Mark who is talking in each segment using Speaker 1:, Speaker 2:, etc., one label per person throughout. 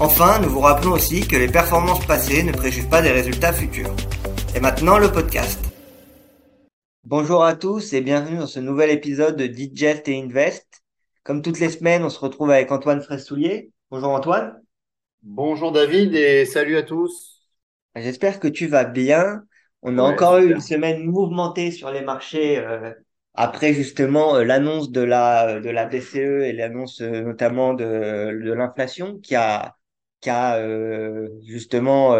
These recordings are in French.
Speaker 1: Enfin, nous vous rappelons aussi que les performances passées ne préjugent pas des résultats futurs. Et maintenant, le podcast. Bonjour à tous et bienvenue dans ce nouvel épisode de Digest et Invest. Comme toutes les semaines, on se retrouve avec Antoine Fraissoulier. Bonjour Antoine.
Speaker 2: Bonjour David et salut à tous.
Speaker 1: J'espère que tu vas bien. On a encore eu une semaine mouvementée sur les marchés euh, après justement euh, l'annonce de la de la BCE et l'annonce euh, notamment de, de l'inflation qui a qui a justement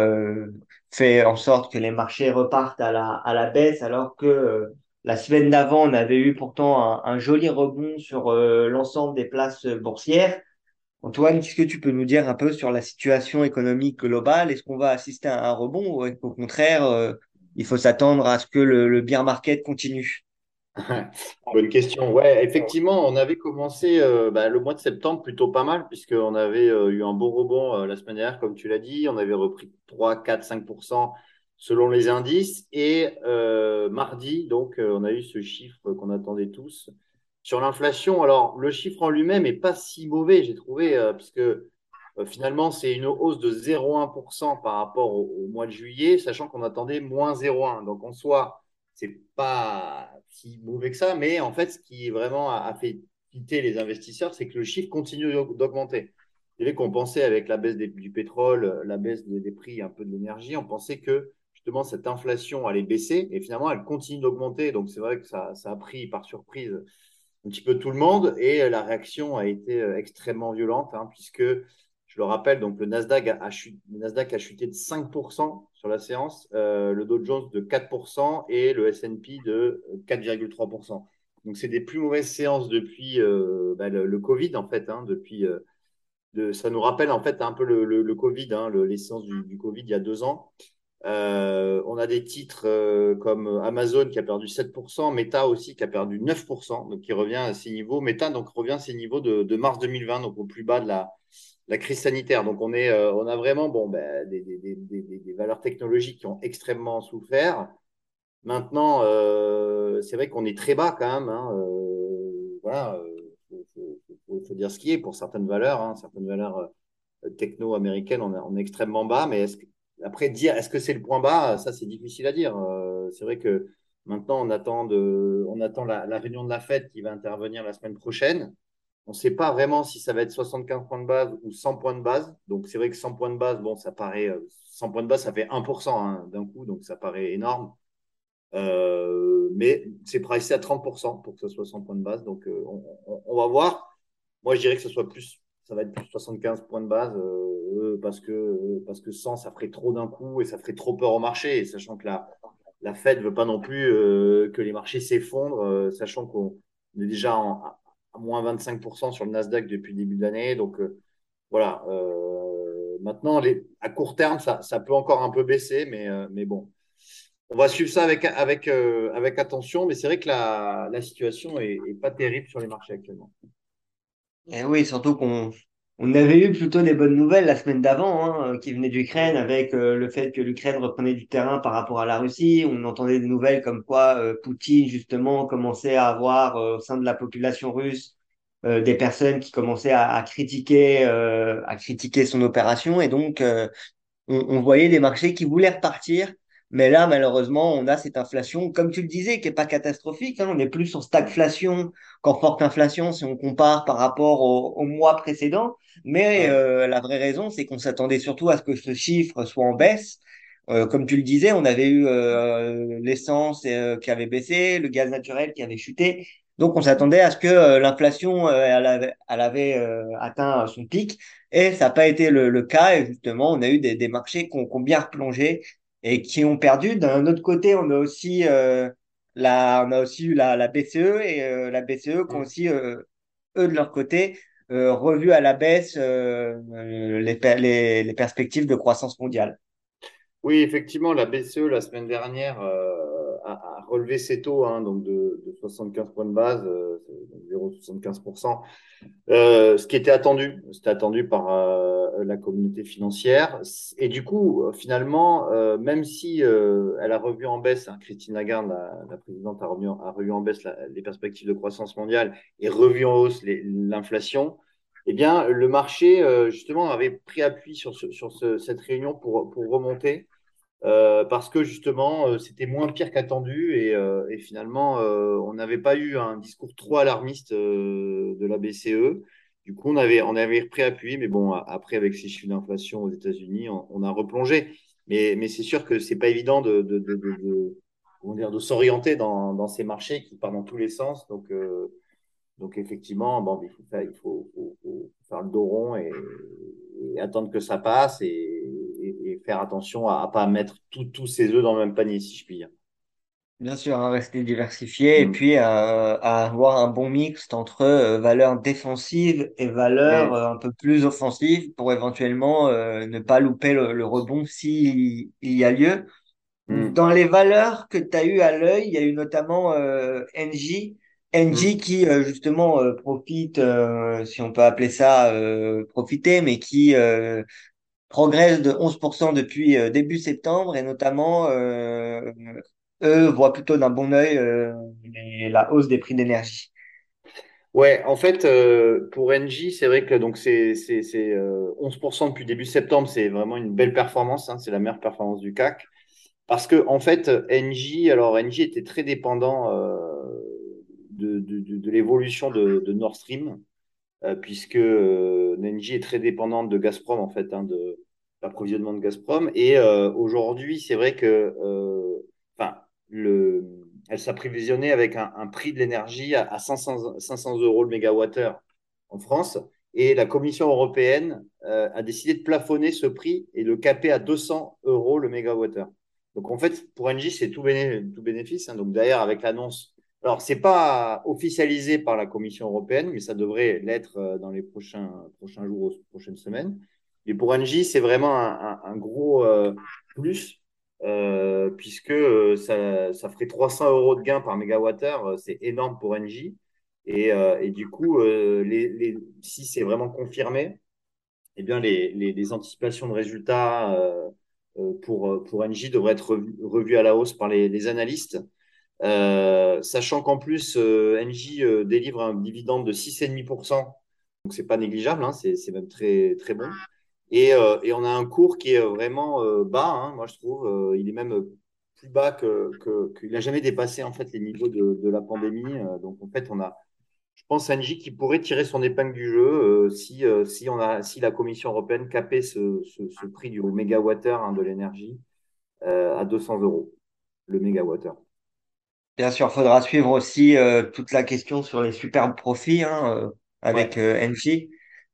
Speaker 1: fait en sorte que les marchés repartent à la à la baisse alors que la semaine d'avant on avait eu pourtant un, joli rebond sur l'ensemble des places boursières. Antoine, qu'est-ce que tu peux nous dire un peu sur la situation économique globale? Est-ce qu'on va assister à un rebond ou au contraire il faut s'attendre à ce que le, le bear market continue?
Speaker 2: Bonne question. Ouais, effectivement, on avait commencé euh, bah, le mois de septembre plutôt pas mal, puisqu'on avait euh, eu un beau rebond euh, la semaine dernière, comme tu l'as dit. On avait repris 3, 4, 5% selon les indices. Et mardi, donc, on a eu ce chiffre qu'on attendait tous. Sur l'inflation, alors le chiffre en lui-même n'est pas si mauvais, j'ai trouvé, puisque finalement, c'est une hausse de 0,1% par rapport au, mois de juillet, sachant qu'on attendait moins 0,1. Donc, en soi, c'est pas si mauvais que ça, mais en fait, ce qui vraiment a, fait quitter les investisseurs, c'est que le chiffre continue d'augmenter. Vous savez qu'on pensait avec la baisse du pétrole, la baisse des, prix un peu de l'énergie, on pensait que justement cette inflation allait baisser et finalement elle continue d'augmenter. Donc c'est vrai que ça, a pris par surprise un petit peu tout le monde et la réaction a été euh, extrêmement violente hein, puisque le rappelle, donc le Nasdaq a, chuté, Nasdaq a chuté de 5% sur la séance, euh, le Dow Jones de 4% et le S&P de 4,3%. Donc c'est des plus mauvaises séances depuis euh, bah, le, Covid en fait. Hein, depuis, euh, de, ça nous rappelle en fait un peu le, le, Covid, hein, les séances du, Covid il y a deux ans. On a des titres comme Amazon qui a perdu 7%, Meta aussi qui a perdu 9%, donc qui revient à ces niveaux. Meta donc revient à ces niveaux de, mars 2020, donc au plus bas de la, crise sanitaire. Donc, on, est, euh, on a vraiment bon, ben, des, valeurs technologiques qui ont extrêmement souffert. Maintenant, euh, c'est vrai qu'on est très bas quand même. Hein, euh, voilà, il faut, dire ce qui est pour certaines valeurs. Hein, certaines valeurs techno-américaines, on, on, est extrêmement bas. Mais est après, dire est-ce que c'est le point bas, ça, c'est difficile à dire. c'est vrai que maintenant, on attend, de, on attend la, réunion de la fête qui va intervenir la semaine prochaine. On ne sait pas vraiment si ça va être 75 points de base ou 100 points de base. Donc, c'est vrai que 100 points de base, bon, ça paraît, 100 euh, points de base, ça fait 1% hein, d'un coup, donc ça paraît énorme. Euh, mais c'est pricé à 30% pour que ce soit 100 points de base. Donc, euh, on, va voir. Moi, je dirais que ce soit plus, ça va être plus 75 points de base parce que parce que 100, ça ferait trop d'un coup et ça ferait trop peur au marché. sachant que la la Fed veut pas non plus que les marchés s'effondrent, sachant qu'on est déjà en, à moins 25% sur le Nasdaq depuis le début de l'année. Donc euh, voilà, euh, maintenant, les, à court terme, ça, ça, peut encore un peu baisser, mais, euh, mais bon. On va suivre ça avec, avec, avec attention, mais c'est vrai que la, la situation est, est, pas terrible sur les marchés actuellement.
Speaker 1: Et eh oui, surtout qu'on on avait eu plutôt des bonnes nouvelles la semaine d'avant, hein, qui venaient d'Ukraine, avec le fait que l'Ukraine reprenait du terrain par rapport à la Russie. On entendait des nouvelles comme quoi Poutine, justement, commençait à avoir au sein de la population russe euh, des personnes qui commençaient à, à critiquer euh, à critiquer son opération. Et donc euh, on, on, voyait des marchés qui voulaient repartir mais là malheureusement on a cette inflation comme tu le disais qui est pas catastrophique hein, on est plus en stagflation qu'en forte inflation si on compare par rapport au, au mois précédent. Mais la vraie raison c'est qu'on s'attendait surtout à ce que ce chiffre soit en baisse. Euh, comme tu le disais, on avait eu euh, l'essence qui avait baissé, le gaz naturel qui avait chuté, donc, on s'attendait à ce que euh, l'inflation, euh, elle avait, elle avait euh, atteint son pic, et ça n'a pas été le, cas. Et justement, on a eu des, des marchés qui ont, qui ont, bien replongé et qui ont perdu. D'un autre côté, on a aussi la, on a aussi eu la, la BCE et la BCE qui ont aussi eux de leur côté revu à la baisse les, les, les perspectives de croissance mondiale.
Speaker 2: Oui, effectivement, la BCE la semaine dernière euh, a relevé ses taux hein, donc de, de 75 points de base, euh, 0,75%, euh, ce qui était attendu. C'était attendu par euh, la communauté financière. Et du coup, finalement, euh, même si euh, elle a revu en baisse, hein, Christine Lagarde, la, présidente, a revu, en baisse les perspectives de croissance mondiale et revu en hausse l'inflation, eh bien, le marché, euh, justement, avait pris appui sur, ce, sur ce, cette réunion pour remonter. Euh, parce que justement, euh, c'était moins pire qu'attendu et, euh, et, finalement, euh, on n'avait pas eu un discours trop alarmiste euh, de la BCE. Du coup, on avait, on avait repris appui, mais bon, après, avec ces chiffres d'inflation aux États-Unis, on, a replongé. Mais, mais c'est sûr que c'est pas évident de, de, de, de, de, s'orienter dans, dans ces marchés qui partent dans tous les sens. Donc, donc effectivement, bon, il faut faire, il faut, faut, faut faire le dos rond et, et, attendre que ça passe et, et, faire attention à ne pas mettre tous ses œufs dans le même panier, si je puis dire.
Speaker 1: Bien sûr, à rester diversifié et
Speaker 2: Mm.
Speaker 1: puis à, à avoir un bon mixte entre euh, valeurs défensives et valeurs euh, un peu plus offensives pour éventuellement euh, ne pas louper le, le rebond s'il il y a lieu.
Speaker 2: Mm.
Speaker 1: Dans les valeurs que tu as eues à l'œil, il y a eu notamment euh, NJ. NJ
Speaker 2: Mm.
Speaker 1: qui euh, justement euh, profite, euh, si on peut appeler ça euh, profiter, mais qui euh, progresse de 11% depuis euh, début septembre et notamment euh, eux voient plutôt d'un bon œil euh, la hausse des prix d'énergie.
Speaker 2: Ouais, en fait, pour Engie, c'est vrai que donc c'est c'est c'est euh, 11% depuis début septembre, c'est vraiment une belle performance, hein, c'est la meilleure performance du CAC. Parce que en fait, Engie, alors était très dépendant de, l'évolution de Nord Stream. Euh, puisque euh, Engie est très dépendante de Gazprom, en fait, hein, de l'approvisionnement de Gazprom. Et euh, aujourd'hui, c'est vrai que, enfin, le, elle s'approvisionnait avec un, prix de l'énergie à, à 500, 500 euros le mégawattheure en France. Et la Commission européenne euh, a décidé de plafonner ce prix et le caper à 200 euros le mégawattheure. Donc en fait, pour Engie, c'est tout, béné tout bénéfice. Hein. Donc d'ailleurs, avec l'annonce alors, c'est pas officialisé par la Commission européenne, mais ça devrait l'être euh, dans les prochains, prochains jours ou prochaines semaines. Et pour Engie, c'est vraiment un, gros euh, plus, euh, puisque ça, ferait 300 euros de gain par mégawattheure. C'est énorme pour Engie. Et, du coup, si c'est vraiment confirmé, eh bien, les, anticipations de résultats pour, pour Engie devraient être revues, à la hausse par les analystes. Euh, sachant qu'en plus, euh, Engie euh, délivre un dividende de 6,5%, donc c'est pas négligeable, hein, c'est même très, très bon. Et, euh, et, on a un cours qui est vraiment euh, bas, hein, moi je trouve. Il est même plus bas que qu'il n'a jamais dépassé en fait les niveaux de, la pandémie. Donc en fait, on a, je pense, Engie qui pourrait tirer son épingle du jeu si, si, on a, si la Commission européenne capait ce, prix du mégawattheure hein, de l'énergie à 200 euros le mégawattheure.
Speaker 1: Bien sûr, faudra suivre aussi euh, toute la question sur les superbes profits hein, euh, avec
Speaker 2: Ouais.
Speaker 1: euh,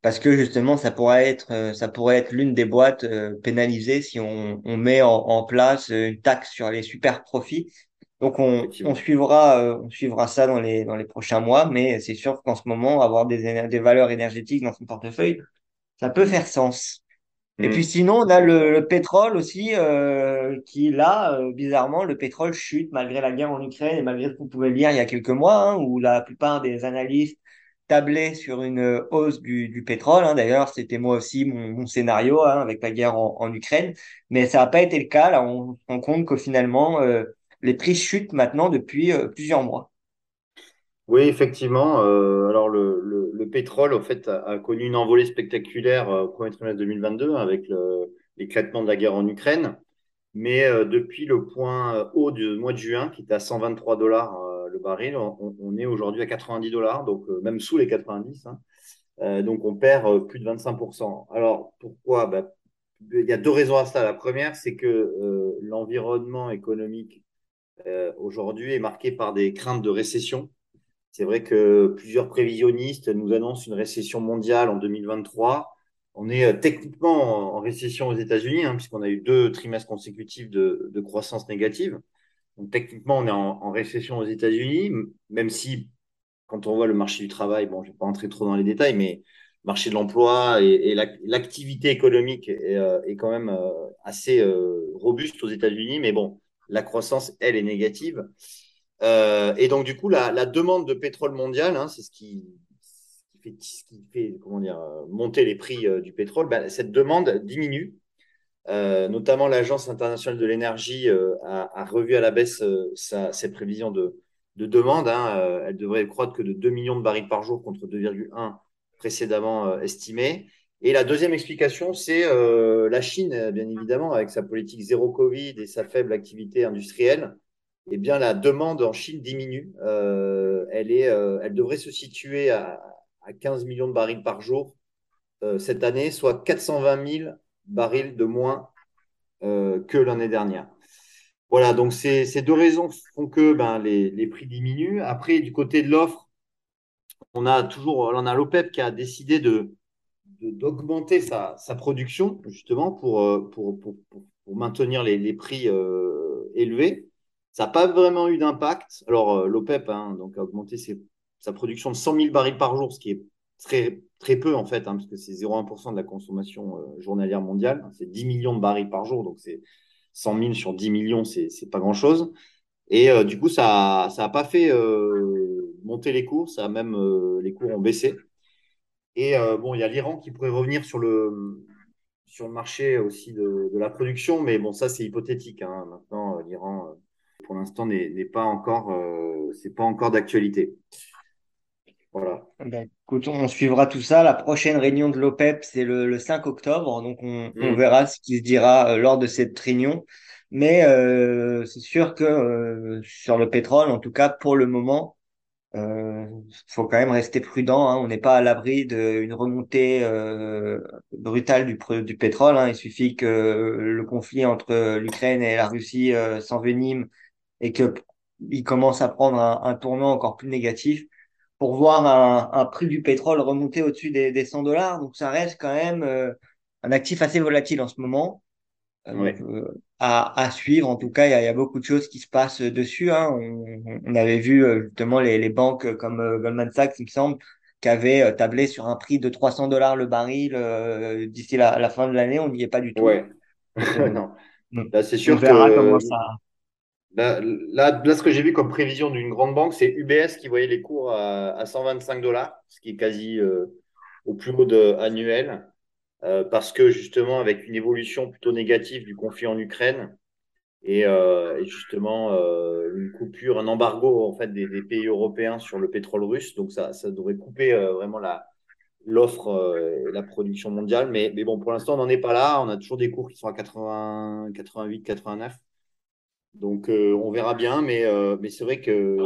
Speaker 1: parce que justement, ça pourrait être, euh, ça pourrait être l'une des boîtes euh, pénalisées si on, on met en, en place une taxe sur les super profits. Donc, on, on suivra, euh, on suivra ça dans les, dans les prochains mois, mais c'est sûr qu'en ce moment, avoir des, des valeurs énergétiques dans son portefeuille, ça peut faire sens. Et puis
Speaker 2: Mm.
Speaker 1: sinon, on a le, le pétrole aussi, euh, qui là, euh, bizarrement, le pétrole chute malgré la guerre en Ukraine et malgré ce qu'on pouvait lire il y a quelques mois, hein, où la plupart des analystes tablaient sur une hausse du, du pétrole. hein. D'ailleurs, c'était moi aussi mon, mon scénario hein, avec la guerre en, en Ukraine, mais ça n'a pas été le cas. Là, on se rend compte que finalement, euh, les prix chutent maintenant depuis euh, plusieurs mois.
Speaker 2: Oui, effectivement. euh, alors, le, le, le pétrole, au fait, a, a connu une envolée spectaculaire euh, au premier trimestre 2022 avec l'éclatement de la guerre en Ukraine. Mais euh, depuis le point euh, haut du mois de juin, qui était à 123 dollars euh, le baril, on, on est aujourd'hui à 90 dollars, donc même sous les 90. Hein. Donc, on perd plus de 25%. Alors, pourquoi? Bah, il y a deux raisons à ça. La première, c'est que l'environnement économique aujourd'hui est marqué par des craintes de récession. C'est vrai que plusieurs prévisionnistes nous annoncent une récession mondiale en 2023. On est euh, techniquement en récession aux États-Unis, hein, puisqu'on a eu deux trimestres consécutifs de, croissance négative. Donc techniquement, on est en, récession aux États-Unis, même si quand on voit le marché du travail, bon, je ne vais pas entrer trop dans les détails, mais marché de l'emploi et, l'activité économique est, est, quand même assez robuste aux États-Unis, mais bon, la croissance, elle, est négative. Et donc, du coup, la, la demande de pétrole mondial, hein, c'est ce qui, ce qui fait comment dire, monter les prix du pétrole, ben, cette demande diminue. Euh, notamment, l'Agence internationale de l'énergie euh, a, a, revu à la baisse euh, sa, ses prévisions de, de demande. Hein. elle devrait croître que de 2 millions de barils par jour contre 2,1 précédemment estimé. Et la deuxième explication, c'est la Chine, bien évidemment, avec sa politique zéro Covid et sa faible activité industrielle. Eh bien, la demande en Chine diminue. elle, est, elle devrait se situer à, à 15 millions de barils par jour cette année, soit 420 000 barils de moins euh, que l'année dernière. Voilà, donc ces, deux raisons font que ben, les, les, prix diminuent. Après, du côté de l'offre, on a toujours on a l'OPEP qui a décidé de d'augmenter sa, sa, production justement pour, euh, pour, pour, pour maintenir les, les prix euh, élevés. Ça n'a pas vraiment eu d'impact. Alors, l'OPEP hein, a augmenté sa production de 100 000 barils par jour, ce qui est très, très peu en fait, hein, parce que c'est 0,1% de la consommation euh, journalière mondiale. C'est 10 millions de barils par jour, donc c'est 100 000 sur 10 millions, c'est pas grand-chose. Et euh, du coup, ça n'a pas fait euh, monter les cours, ça a même les cours ont baissé. Et bon, il y a l'Iran qui pourrait revenir sur le, sur le marché aussi de, de la production, mais bon, ça c'est hypothétique. Hein. Maintenant, l'Iran, pour l'instant, n'est pas encore, c'est pas encore d'actualité. Voilà.
Speaker 1: Ben, écoute, on suivra tout ça. La prochaine réunion de l'OPEP, c'est le, 5 octobre. Donc, on,
Speaker 2: Mm.
Speaker 1: verra ce qui se dira euh, lors de cette réunion. Mais euh, c'est sûr que euh, sur le pétrole, en tout cas pour le moment, euh, faut quand même rester prudent. Hein. On n'est pas à l'abri d'une remontée euh, brutale du, du pétrole. Hein. Il suffit que le conflit entre l'Ukraine et la Russie s'envenime et que il commence à prendre un, un tournant encore plus négatif pour voir un, un prix du pétrole remonter au-dessus des, des 100 dollars. Donc ça reste quand même euh, un actif assez volatile en ce moment. Euh,
Speaker 2: Ouais.
Speaker 1: euh, à, à suivre, en tout cas, il y a, il y a beaucoup de choses qui se passent dessus. Hein. On, on avait vu euh, justement les, les banques comme euh, Goldman Sachs, il me semble, qui avaient tablé sur un prix de 300 dollars le baril euh, d'ici la, la fin de l'année. On n'y est pas du tout.
Speaker 2: Ouais. Non.
Speaker 1: on
Speaker 2: Là, c'est
Speaker 1: on
Speaker 2: sûr
Speaker 1: verra comment
Speaker 2: que
Speaker 1: ça.
Speaker 2: Là, là, là, ce que j'ai vu comme prévision d'une grande banque, c'est UBS qui voyait les cours à, à 125 dollars, ce qui est quasi euh, au plus haut de, annuel, euh, parce que justement, avec une évolution plutôt négative du conflit en Ukraine et, euh, justement une coupure, un embargo en fait des, pays européens sur le pétrole russe, donc ça, ça devrait couper vraiment la l'offre et la production mondiale. Mais, mais bon, pour l'instant, on n'en est pas là. On a toujours des cours qui sont à 80, 88, 89. Donc, euh, on verra bien. Mais, euh, c'est vrai que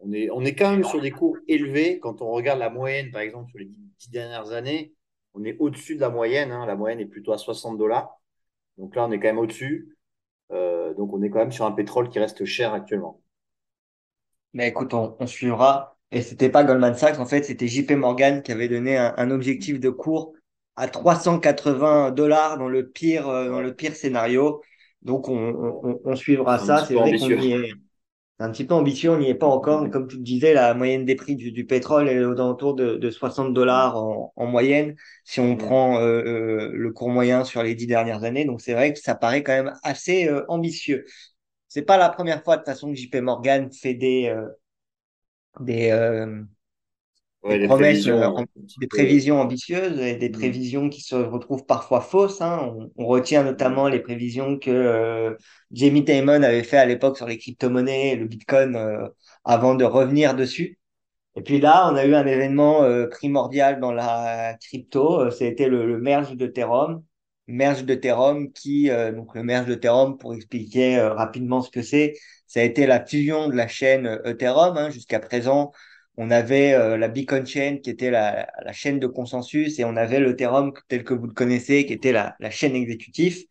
Speaker 2: on, est, quand même sur des cours élevés. Quand on regarde la moyenne, par exemple, sur les dix, dernières années, on est au-dessus de la moyenne. hein. La moyenne est plutôt à 60 dollars. Donc là, on est quand même au-dessus. Euh, donc, on est quand même sur un pétrole qui reste cher actuellement.
Speaker 1: Mais écoute, on, suivra. Et c'était pas Goldman Sachs, en fait, c'était JP Morgan qui avait donné un, objectif de cours à 380 dollars dans le pire, dans le pire scénario. Donc, on, on, on suivra
Speaker 2: un
Speaker 1: ça. C'est vrai qu'on y est c'est un petit peu ambitieux, on n'y est pas encore. Mais comme tu le disais, la moyenne des prix du, du pétrole est aux alentours de, de 60 dollars en, en moyenne si on prend euh, euh, le cours moyen sur les dix dernières années. Donc, c'est vrai que ça paraît quand même assez euh, ambitieux. C'est pas la première fois de toute façon que JP Morgan fait des, euh, des, des promesses, euh,
Speaker 2: prévisions
Speaker 1: des prévisions ambitieuses et des
Speaker 2: Mm.
Speaker 1: prévisions qui se retrouvent parfois fausses. hein. On, on retient
Speaker 2: Mm.
Speaker 1: notamment les prévisions que euh, Jamie Dimon avait fait à l'époque sur les crypto-monnaies et le Bitcoin euh, avant de revenir dessus. Et puis là, on a eu un événement primordial dans la crypto. C'était le, le merge d'Ethereum. Merge d'Ethereum qui, donc le merge d'Ethereum, pour expliquer rapidement ce que c'est, ça a été la fusion de la chaîne Ethereum. hein. Jusqu'à présent, on avait euh, la Beacon Chain qui était la, la chaîne de consensus et on avait l'Ethereum tel que vous le connaissez qui était la, la chaîne exécutive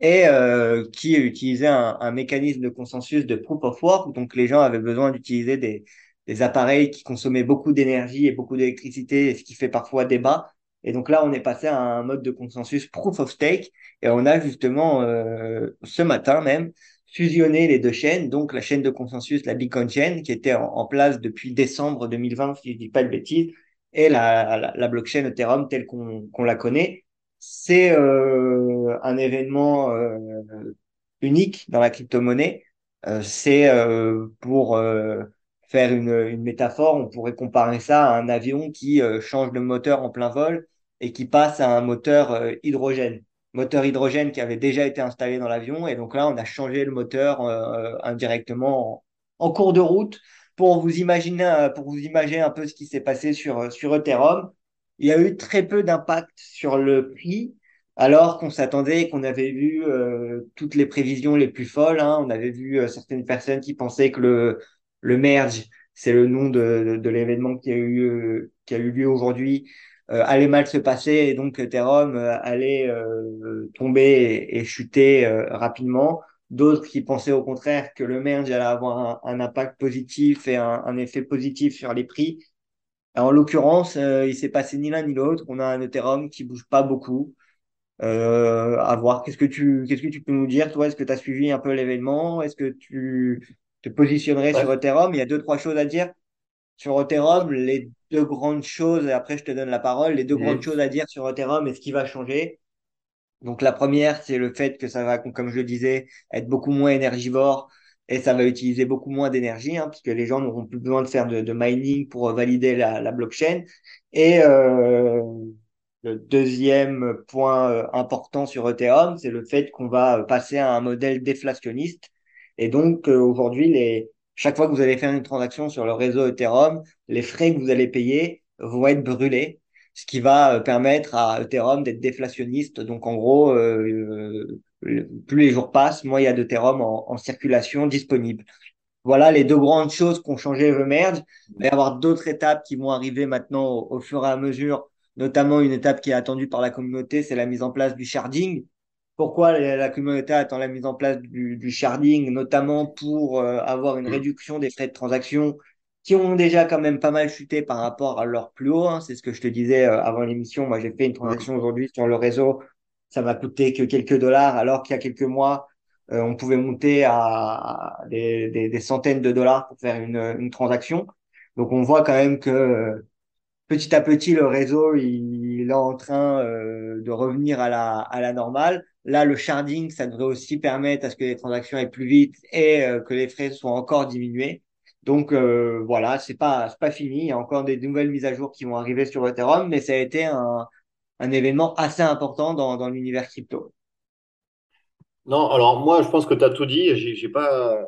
Speaker 1: et euh, qui utilisait un, mécanisme de consensus de proof of work. Donc les gens avaient besoin d'utiliser des, des appareils qui consommaient beaucoup d'énergie et beaucoup d'électricité, ce qui fait parfois débat. Et donc là, on est passé à un mode de consensus proof of stake et on a justement euh, ce matin même fusionné les deux chaînes, donc la chaîne de consensus, la Beacon Chain, qui était en, place depuis décembre 2020, si je dis pas de bêtises, et la, la, blockchain Ethereum telle qu'on la connaît. C'est euh, un événement euh, unique dans la crypto-monnaie. Euh, c'est pour faire une, une métaphore, on pourrait comparer ça à un avion qui change de moteur en plein vol et qui passe à un moteur hydrogène. Moteur hydrogène qui avait déjà été installé dans l'avion. Et donc là, on a changé le moteur euh, indirectement en, cours de route pour vous imaginer, euh, pour vous imaginer un peu ce qui s'est passé sur, sur Ethereum. Il y a eu très peu d'impact sur le prix, alors qu'on s'attendait, qu'on avait vu euh, toutes les prévisions les plus folles. Hein. On avait vu euh, certaines personnes qui pensaient que le, le merge, c'est le nom de, de, de l'événement qui a eu, euh, qui a eu lieu aujourd'hui, euh, allait mal se passer et donc Ethereum euh, allait euh, tomber et, et chuter euh, rapidement. D'autres qui pensaient au contraire que le merge allait avoir un, un impact positif et un, un, effet positif sur les prix. En l'occurrence, euh, il s'est passé ni l'un ni l'autre. On a un Ethereum qui bouge pas beaucoup. Euh, à voir. Qu'est-ce que tu, qu'est-ce que tu peux nous dire, toi? Est-ce que tu as suivi un peu l'événement? Est-ce que tu te positionnerais sur. Ethereum? Il y a deux, trois choses à dire sur Ethereum. Les deux grandes choses, et après je te donne la parole, les deux grandes choses à dire sur Ethereum et ce qui va changer. Donc la première, c'est le fait que ça va, comme je le disais, être beaucoup moins énergivore et ça va utiliser beaucoup moins d'énergie, hein, puisque les gens n'auront plus besoin de faire de, de mining pour valider la, la blockchain. Et euh, le deuxième point euh, important sur Ethereum, c'est le fait qu'on va passer à un modèle déflationniste. Et donc euh, aujourd'hui, les, chaque fois que vous allez faire une transaction sur le réseau Ethereum, les frais que vous allez payer vont être brûlés ce qui va euh, permettre à Ethereum d'être déflationniste. Donc en gros, euh, euh, plus les jours passent, moins il y a d'Ethereum en, circulation disponible. Voilà les deux grandes choses qui ont changé Evermerge. Il va y avoir d'autres étapes qui vont arriver maintenant au fur et à mesure, notamment une étape qui est attendue par la communauté, c'est la mise en place du sharding. Pourquoi la, communauté attend la mise en place du, du sharding, notamment pour euh, avoir une réduction des frais de transaction qui ont déjà quand même pas mal chuté par rapport à leur plus haut. hein. C'est ce que je te disais euh, avant l'émission. Moi, j'ai fait une transaction aujourd'hui sur le réseau. Ça m'a coûté que quelques dollars, alors qu'il y a quelques mois, euh, on pouvait monter à des, des, des centaines de dollars pour faire une, une transaction. Donc, on voit quand même que petit à petit, le réseau, il, il est en train euh, de revenir à la, à la normale. Là, le sharding, ça devrait aussi permettre à ce que les transactions aillent plus vite et euh, que les frais soient encore diminués. Donc euh, voilà, c'est pas pas fini. Il y a encore des nouvelles mises à jour qui vont arriver sur Ethereum, mais ça a été un, un événement assez important dans, dans l'univers crypto.
Speaker 2: Non, alors moi, je pense que tu as tout dit. J'ai pas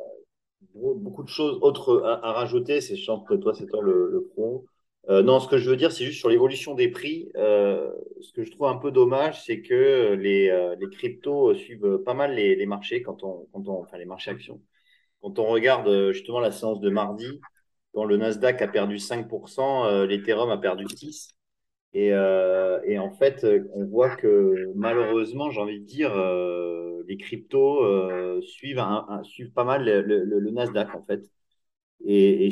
Speaker 2: beaucoup de choses autres à, rajouter. C'est chiant que toi, c'est toi le, le pro. Euh, non, ce que je veux dire, c'est juste sur l'évolution des prix. Euh, ce que je trouve un peu dommage, c'est que les, euh, les cryptos suivent pas mal les, les marchés quand on, quand on, enfin les marchés actions. Quand on regarde euh, justement la séance de mardi, quand le Nasdaq a perdu 5%, euh, l'Ethereum a perdu 6%. Et, euh, et en fait, euh, on voit que malheureusement, j'ai envie de dire, euh, les cryptos euh, suivent, un- suivent pas mal le, le, le Nasdaq en fait. Et, et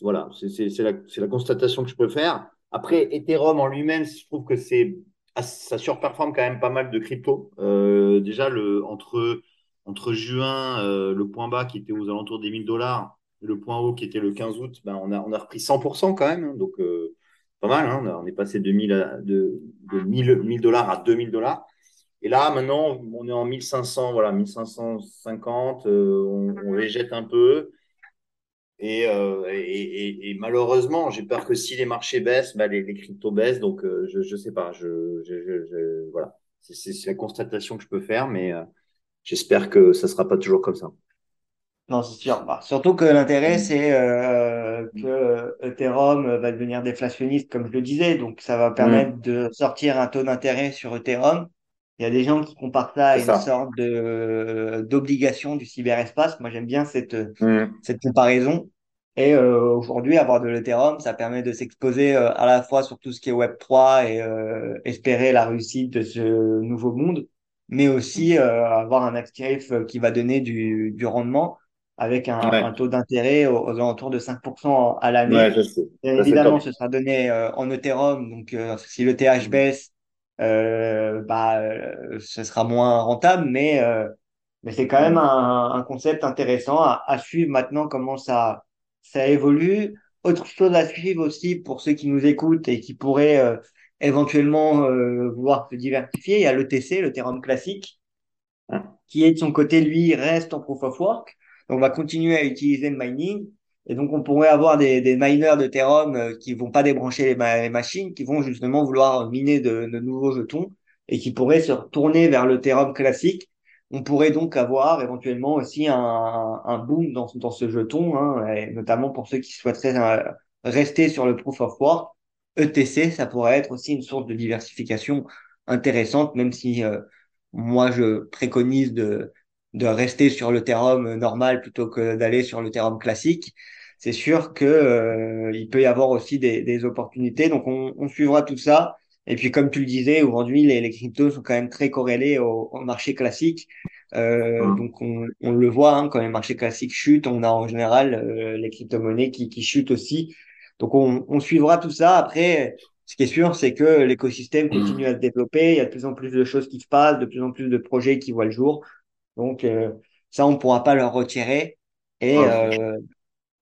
Speaker 2: voilà, c'est la, la constatation que je peux faire. Après, Ethereum en lui-même, je trouve que c'est ah, ça surperforme quand même pas mal de cryptos. Euh, déjà, le, entre, entre juin, euh, le point bas qui était aux alentours des 1000 dollars, le point haut qui était le 15 août, ben, on a, on a repris 100% quand même. hein. donc, euh, pas mal. Hein, on, est passé de 1000 à, de, de 1000, 1000 dollars à 2000 dollars. Et là, maintenant, on est en 1500, voilà, 1550. euh, on, on végète un peu. Et, euh, et, et, et malheureusement, j'ai peur que si les marchés baissent, bah, les, les cryptos baissent. Donc, euh, je je sais pas. Je, je, je, je- voilà. C'est la constatation que je peux faire, mais euh, j'espère que ça sera pas toujours comme ça.
Speaker 1: Non, c'est sûr. Bah, surtout que l'intérêt,
Speaker 2: Mm.
Speaker 1: c'est euh, que Ethereum va devenir déflationniste, comme je le disais. Donc, ça va permettre
Speaker 2: Mm.
Speaker 1: de sortir un taux d'intérêt sur Ethereum. Il y a des gens qui comparent ça à une
Speaker 2: ça.
Speaker 1: sorte de d'obligation du cyberespace. Moi, j'aime bien cette
Speaker 2: Mm.
Speaker 1: cette comparaison. Et euh, aujourd'hui, avoir de l'Ethereum, ça permet de s'exposer euh, à la fois sur tout ce qui est Web3 et euh, espérer la réussite de ce nouveau monde, mais aussi euh, avoir un actif qui va donner du, du rendement avec un, un
Speaker 2: Ouais,
Speaker 1: taux d'intérêt aux, aux alentours de 5% à
Speaker 2: ouais,
Speaker 1: l'année.
Speaker 2: c'est
Speaker 1: évidemment, ce sera donné euh, en Ethereum, donc euh, si le TH
Speaker 2: Mm.
Speaker 1: baisse, euh, bah, euh, ce sera moins rentable, mais euh, mais c'est quand même un, un concept intéressant à, à suivre maintenant comment ça, ça évolue. autre chose à suivre aussi pour ceux qui nous écoutent et qui pourraient euh, éventuellement euh, vouloir se diversifier, il y a l'ETC, l'Ethereum classique, qui est de son côté, lui, reste en proof of work. Donc, on va continuer à utiliser le mining. Et donc, on pourrait avoir des, des miners d'Ethereum euh, qui vont pas débrancher les, les, machines, qui vont justement vouloir miner de, de nouveaux jetons et qui pourraient se retourner vers l'Ethereum classique on pourrait donc avoir éventuellement aussi un, un boom dans, dans ce jeton, hein, et notamment pour ceux qui souhaiteraient euh, rester sur le proof of work. ETC, ça pourrait être aussi une source de diversification intéressante, même si euh, moi je préconise de, de rester sur le Ethereum normal plutôt que d'aller sur le Ethereum classique. C'est sûr que euh, il peut y avoir aussi des, des opportunités, donc on, on suivra tout ça. Et puis, comme tu le disais, aujourd'hui, les, les, cryptos sont quand même très corrélés au, au marché classique. Euh, mmh. Donc, on, on, le voit, hein, quand les marchés classiques chutent, on a en général euh, les crypto-monnaies qui, qui chutent aussi. Donc, on, on, suivra tout ça. Après, ce qui est sûr, c'est que l'écosystème mmh. continue à se développer. Il y a de plus en plus de choses qui se passent, de plus en plus de projets qui voient le jour. Donc, euh, ça, on ne pourra pas leur retirer. Et, euh,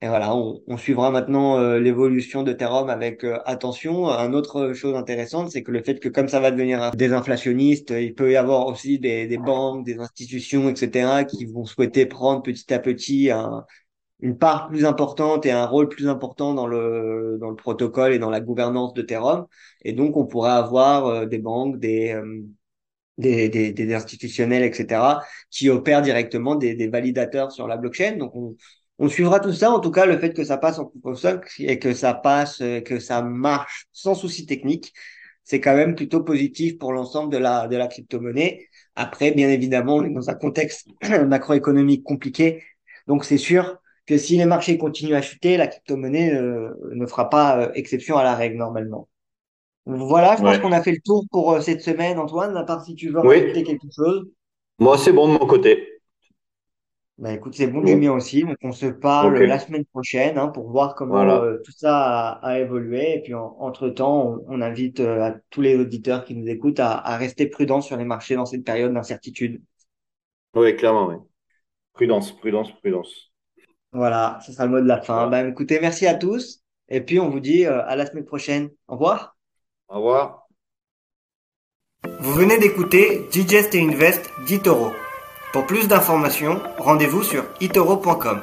Speaker 1: et voilà, on, on suivra maintenant euh, l'évolution de Terom avec euh, attention. Un autre chose intéressante, c'est que le fait que comme ça va devenir désinflationniste, il peut y avoir aussi des, des banques, des institutions, etc., qui vont souhaiter prendre petit à petit un, une part plus importante et un rôle plus important dans le dans le protocole et dans la gouvernance de Terom. Et donc, on pourrait avoir euh, des banques, des des, des, des, institutionnels, etc., qui opèrent directement des, des validateurs sur la blockchain. Donc, on, on suivra tout ça. En tout cas, le fait que ça passe en proof of et que ça passe, euh, que ça marche sans souci technique, c'est quand même plutôt positif pour l'ensemble de la, de la crypto-monnaie. Après, bien évidemment, on est dans un contexte macroéconomique compliqué. Donc, c'est sûr que si les marchés continuent à chuter, la crypto-monnaie euh, ne fera pas euh, exception à la règle normalement. Voilà, je pense qu'on a fait le tour pour cette semaine, Antoine, à part si tu veux rajouter quelque chose.
Speaker 2: Moi, c'est bon de mon côté.
Speaker 1: Bah écoute, c'est bon du mien aussi. Donc on se parle la semaine prochaine hein, pour voir comment euh, tout ça a, évolué. Et puis entre-temps, on, invite euh, à tous les auditeurs qui nous écoutent à, à, rester prudents sur les marchés dans cette période d'incertitude.
Speaker 2: Oui, clairement, oui. Prudence, prudence, prudence.
Speaker 1: Voilà, ce sera le mot de la fin. Bah écoutez, merci à tous. Et puis on vous dit euh, à la semaine prochaine. Au revoir.
Speaker 2: Au revoir.
Speaker 1: Vous venez d'écouter Digest et Invest d'Itoro. Pour plus d'informations, rendez-vous sur itoro.com.